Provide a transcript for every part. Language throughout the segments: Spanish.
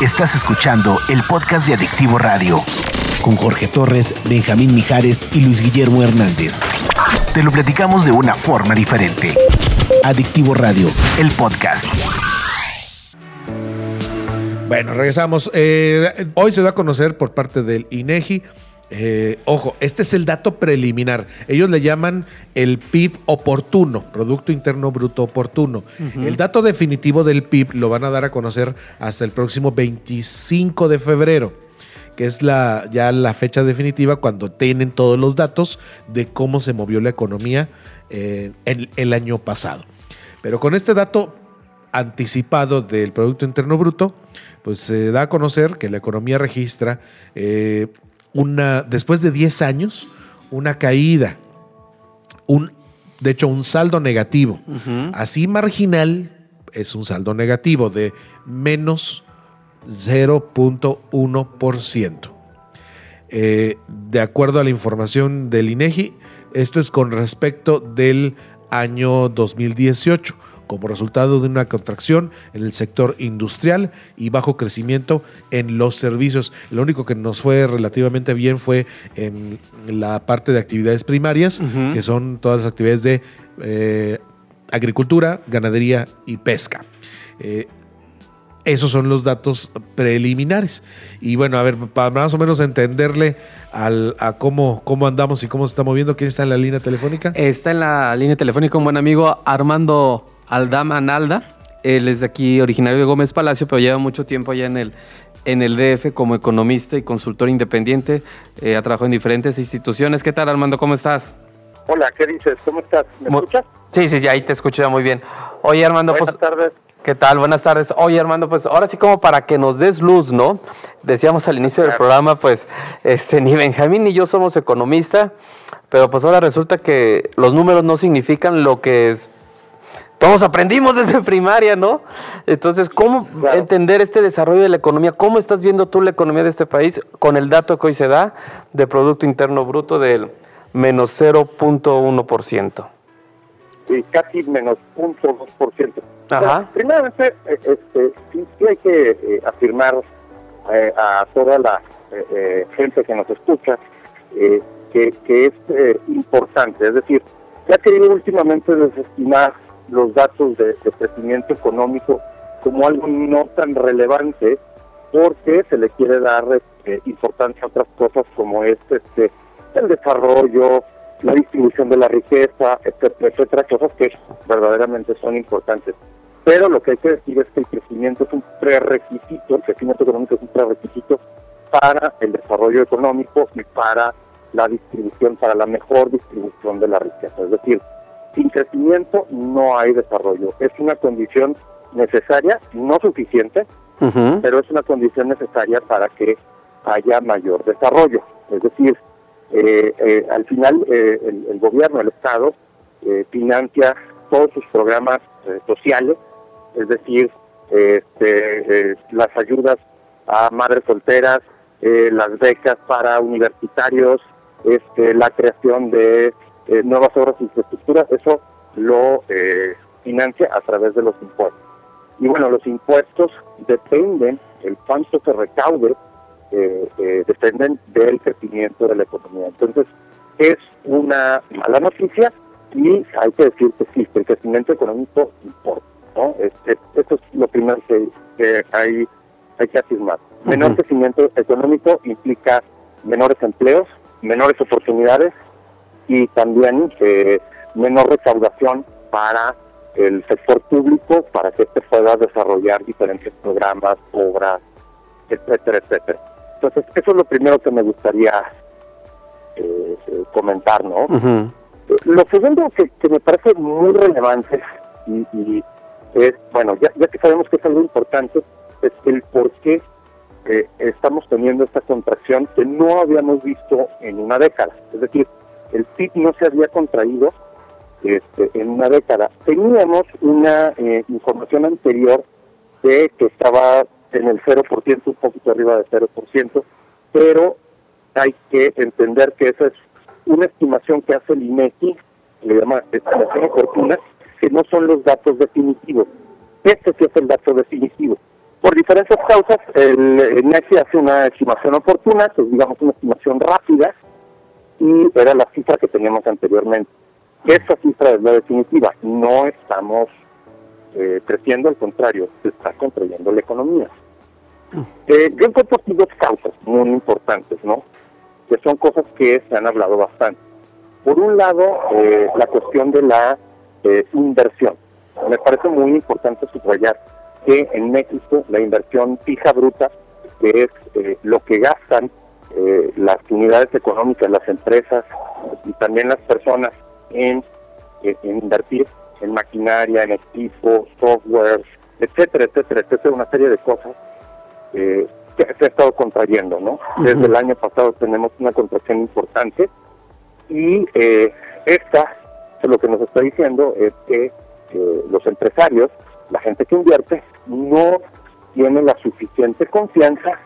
Estás escuchando el podcast de Adictivo Radio. Con Jorge Torres, Benjamín Mijares y Luis Guillermo Hernández. Te lo platicamos de una forma diferente. Adictivo Radio, el podcast. Bueno, regresamos. Eh, hoy se da a conocer por parte del INEGI. Eh, ojo, este es el dato preliminar. Ellos le llaman el PIB oportuno, Producto Interno Bruto Oportuno. El dato definitivo del PIB lo van a dar a conocer hasta el próximo 25 de febrero, que es la, ya la fecha definitiva cuando tienen todos los datos de cómo se movió la economía eh, el, el año pasado. Pero con este dato anticipado del Producto Interno Bruto, pues se da a conocer que la economía registra eh, una, después de 10 años, una caída, un, de hecho un saldo negativo. Así marginal es un saldo negativo de menos 0.1%. Eh, de acuerdo a la información del INEGI, esto es con respecto del año 2018 como resultado de una contracción en el sector industrial y bajo crecimiento en los servicios. Lo único que nos fue relativamente bien fue en la parte de actividades primarias, que son todas las actividades de eh, agricultura, ganadería y pesca. Eh, esos son los datos preliminares. Y bueno, a ver, para más o menos entenderle al, a cómo, cómo andamos y cómo se está moviendo, ¿quién está en la línea telefónica? Está en la línea telefónica un buen amigo Armando Aldama Nalda. Él es de aquí, originario de Gómez Palacio, pero lleva mucho tiempo allá en el, en el DF como economista y consultor independiente. Eh, ha trabajado en diferentes instituciones. ¿Qué tal, Armando? ¿Cómo estás? Hola, ¿qué dices? ¿Cómo estás? ¿Me escuchas? Sí, sí, ahí te escucho ya muy bien. Oye, Armando, Buenas pues, tardes. ¿qué tal? Buenas tardes. Oye, Armando, pues ahora sí como para que nos des luz, ¿no? Decíamos al inicio del programa, pues, este, ni Benjamín ni yo somos economistas, pero pues ahora resulta que los números no significan lo que es- todos aprendimos desde primaria, ¿no? Entonces, ¿cómo Claro. entender este desarrollo de la economía? ¿Cómo estás viendo tú la economía de este país con el dato que hoy se da de Producto Interno Bruto del menos 0.1%? Sí, casi menos 0.2%. Ajá. Primeramente, eh, este, sí, sí hay que eh, afirmar eh, a toda la eh, gente que nos escucha que, que es importante. Es decir, se ha querido últimamente desestimar los datos de, crecimiento económico como algo no tan relevante porque se le quiere dar este, importancia a otras cosas como es este, el desarrollo, la distribución de la riqueza, etcétera, etcétera, cosas que verdaderamente son importantes. Pero lo que hay que decir es que el crecimiento es un prerequisito, el crecimiento económico es un prerequisito para el desarrollo económico y para la distribución, para la mejor distribución de la riqueza. Es decir, sin crecimiento no hay desarrollo. Es una condición necesaria, no suficiente, pero es una condición necesaria para que haya mayor desarrollo. Es decir, eh, eh, al final eh, el, el gobierno, el Estado, eh, financia todos sus programas eh, sociales, es decir, este, las ayudas a madres solteras, las becas para universitarios, este, la creación de eh, nuevas obras de infraestructura, eso lo eh, financia a través de los impuestos. Y bueno, los impuestos dependen, el cuánto se recaude, eh, eh, dependen del crecimiento de la economía. Entonces, es una mala noticia y hay que decir que sí, que el crecimiento económico importa. ¿no? Este, esto es lo primero que, que hay, hay que afirmar. Menor crecimiento económico implica menores empleos, menores oportunidades y también eh, menor recaudación para el sector público para que se pueda desarrollar diferentes programas, obras, etcétera, etcétera. Entonces, eso es lo primero que me gustaría eh, comentar, ¿no? Lo segundo que, que me parece muy relevante y, y es, bueno, ya, ya que sabemos que es algo importante, es el por qué eh, estamos teniendo esta contracción que no habíamos visto en una década. Es decir, el PIB no se había contraído este, en una década. Teníamos una eh, información anterior de que estaba en el 0%, un poquito arriba del 0%, pero hay que entender que esa es una estimación que hace el INEGI, le llama estimación oportuna, que no son los datos definitivos. Este sí es el dato definitivo. Por diferentes causas, el, NECI hace una estimación oportuna, que es digamos una estimación rápida, y era la cifra que teníamos anteriormente. Esta cifra es la definitiva. No estamos eh, creciendo, al contrario, se está contrayendo la economía. Eh, yo encuentro aquí dos causas muy importantes, ¿no? Que son cosas que se han hablado bastante. Por un lado, eh, la cuestión de la eh, inversión. Me parece muy importante subrayar que en México la inversión fija bruta, que es eh, lo que gastan eh, las unidades económicas, las empresas y también las personas en, en- en invertir en maquinaria, en equipo, software, etcétera, etcétera, etcétera, una serie de cosas eh, que se ha estado contrayendo, ¿no? Desde el año pasado tenemos una contracción importante y eh, esta lo que nos está diciendo es que eh, los empresarios, la gente que invierte, no tiene la suficiente confianza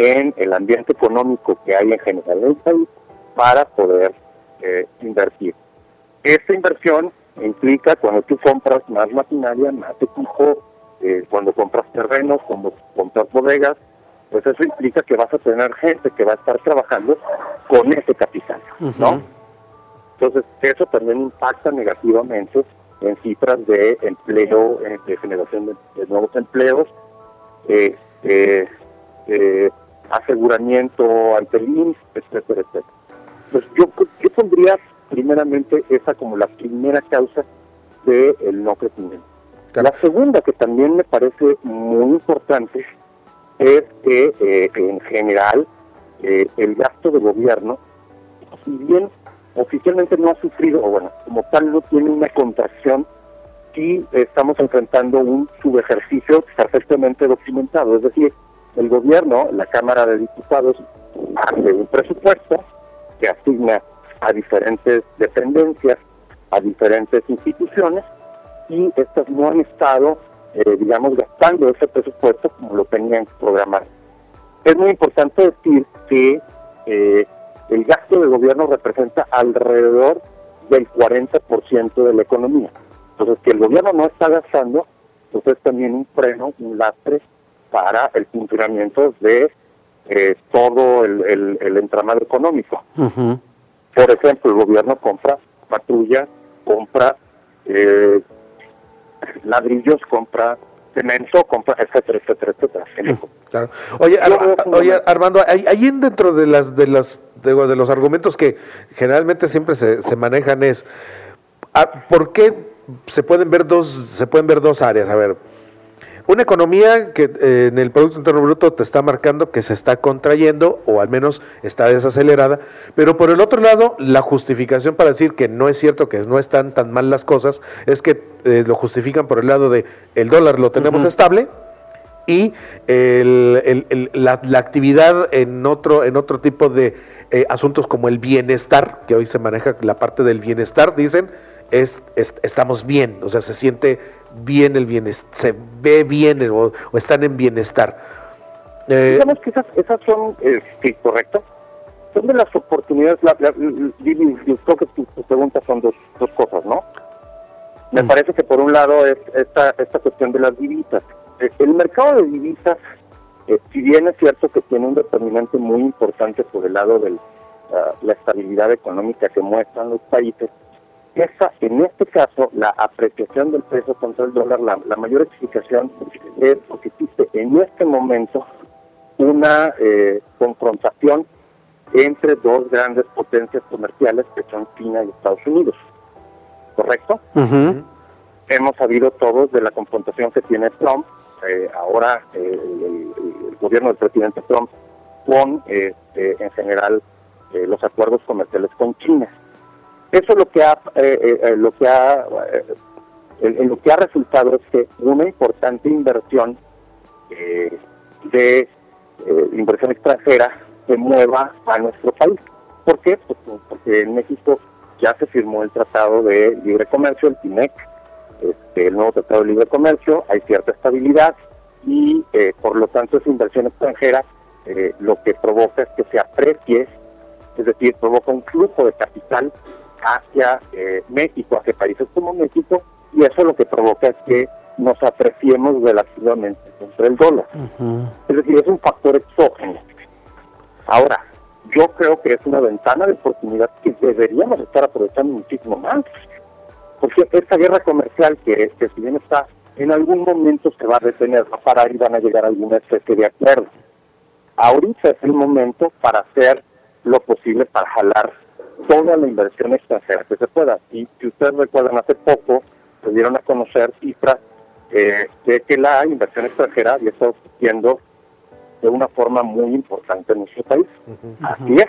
en el ambiente económico que hay en general en el país para poder eh, invertir. Esta inversión implica cuando tú compras más maquinaria, más equipo, eh, cuando compras terrenos, cuando compras bodegas, pues eso implica que vas a tener gente que va a estar trabajando con ese capital, ¿no? Entonces, eso también impacta negativamente en cifras de empleo, eh, de generación de, de nuevos empleos, eh, eh, eh, aseguramiento ante el IMSS, etcétera, etcétera. Pues yo, yo pondría primeramente esa como la primera causa del no crecimiento. La segunda, que también me parece muy importante, es que eh, en general eh, el gasto de gobierno, si bien oficialmente no ha sufrido, o bueno, como tal no tiene una contracción, sí estamos enfrentando un subejercicio perfectamente documentado. Es decir, el gobierno, la Cámara de Diputados, hace un presupuesto que asigna a diferentes dependencias, a diferentes instituciones, y estas no han estado, eh, digamos, gastando ese presupuesto como lo tenían programado. Es muy importante decir que eh, el gasto de gobierno representa alrededor del 40% de la economía. Entonces, que el gobierno no está gastando, pues es también un freno, un lastre para el funcionamiento de eh, todo el, el- el entramado económico. Por ejemplo, el gobierno compra patrullas, compra eh, ladrillos, compra cemento, compra, etcétera, etcétera, etcétera. Claro. Oye, oye. Armando, ahí, ahí en dentro de las de las de, de los argumentos que generalmente siempre se, se manejan es ah, ¿por qué se pueden ver dos se pueden ver dos áreas? A ver, una economía que eh, en el Producto Interno Bruto te está marcando que se está contrayendo o al menos está desacelerada, pero por el otro lado, la justificación para decir que no es cierto, que no están tan mal las cosas, es que eh, lo justifican por el lado de el dólar lo tenemos estable y el- el- el- la, la actividad en otro, en otro tipo de eh, asuntos como el bienestar, que hoy se maneja la parte del bienestar, dicen, es, es- estamos bien, o sea, se siente bien el bienestar, se ve bien el- o, o están en bienestar. Eh, Digamos que esas, esas son, eh, sí, correcto, son de las oportunidades, la, creo que tus tus preguntas son dos, dos cosas, ¿no? Me parece que por un lado es esta, esta cuestión de las divisas. Eh, El mercado de divisas, eh, si bien es cierto que tiene un determinante muy importante por el lado de la estabilidad económica que muestran los países, esa, en este caso, la apreciación del peso contra el dólar, la, la mayor explicación es porque existe en este momento una eh, confrontación entre dos grandes potencias comerciales que son China y Estados Unidos. ¿Correcto? Hemos sabido todos de la confrontación que tiene Trump, eh, ahora eh, el, el- el gobierno del presidente Trump, con este, en general eh, los acuerdos comerciales con China. Eso lo que ha, eh, eh, eh, lo que ha, lo que ha resultado es que una importante inversión de inversión extranjera se mueva a nuestro país. ¿Por qué? Pues porque en México ya se firmó el Tratado de Libre Comercio, el TIMEC, este, el nuevo Tratado de Libre Comercio, hay cierta estabilidad y eh, por lo tanto esa inversión extranjera eh, lo que provoca es que se aprecie, es decir, provoca un flujo de capital hacia eh, México, hacia países como México, y eso lo que provoca es que nos apreciemos relativamente contra el dólar. Es decir, es un factor exógeno. Ahora, yo creo que es una ventana de oportunidad que deberíamos estar aprovechando muchísimo más. Porque esta guerra comercial que, que si bien está, en algún momento se va a detener, va a parar y van a llegar a alguna especie de acuerdo. Ahorita es el momento para hacer lo posible para jalar toda la inversión extranjera que se pueda. Y si ustedes recuerdan, hace poco se dieron a conocer cifras eh, de que la inversión extranjera había estado subiendo de una forma muy importante en nuestro país. Así es.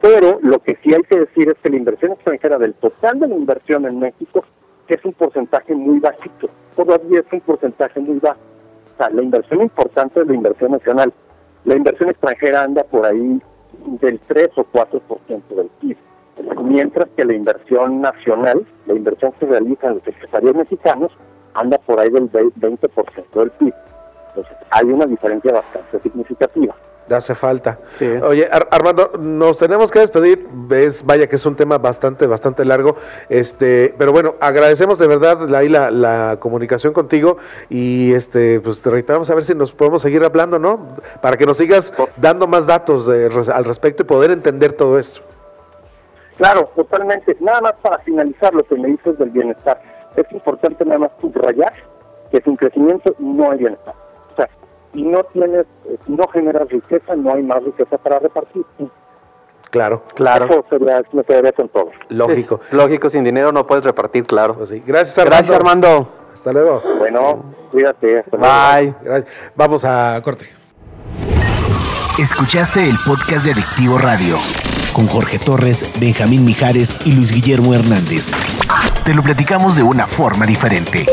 Pero lo que sí hay que decir es que la inversión extranjera del total de la inversión en México es un porcentaje muy bajito. Todavía es un porcentaje muy bajo. O sea, la inversión importante es la inversión nacional. La inversión extranjera anda por ahí del 3 o 4% del PIB. Mientras que la inversión nacional, la inversión que realizan los empresarios mexicanos, anda por ahí del 20% del PIB. Entonces, hay una diferencia bastante significativa. Hace falta. Oye, Armando, nos tenemos que despedir. Ves, vaya que es un tema bastante, bastante largo. Este, pero bueno, agradecemos de verdad ahí la, la, comunicación contigo y este, pues te reiteramos a ver si nos podemos seguir hablando, ¿no? Para que nos sigas dando más datos al respecto y poder entender todo esto. Claro, totalmente. Nada más para finalizar lo que me dices del bienestar. Es importante nada más subrayar que sin crecimiento no hay bienestar si no tienes, si no generas riqueza, no hay más riqueza para repartir. Claro, claro. Eso sería, me quedaría con todo. Lógico. lógico, sin dinero no puedes repartir, claro. Pues sí. Gracias, Armando. Gracias, Armando. Hasta luego. Bueno, cuídate. Bye. Gracias. Vamos a corte. Escuchaste el podcast de Adictivo Radio con Jorge Torres, Benjamín Mijares y Luis Guillermo Hernández. Te lo platicamos de una forma diferente.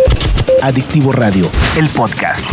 Adictivo Radio, el podcast.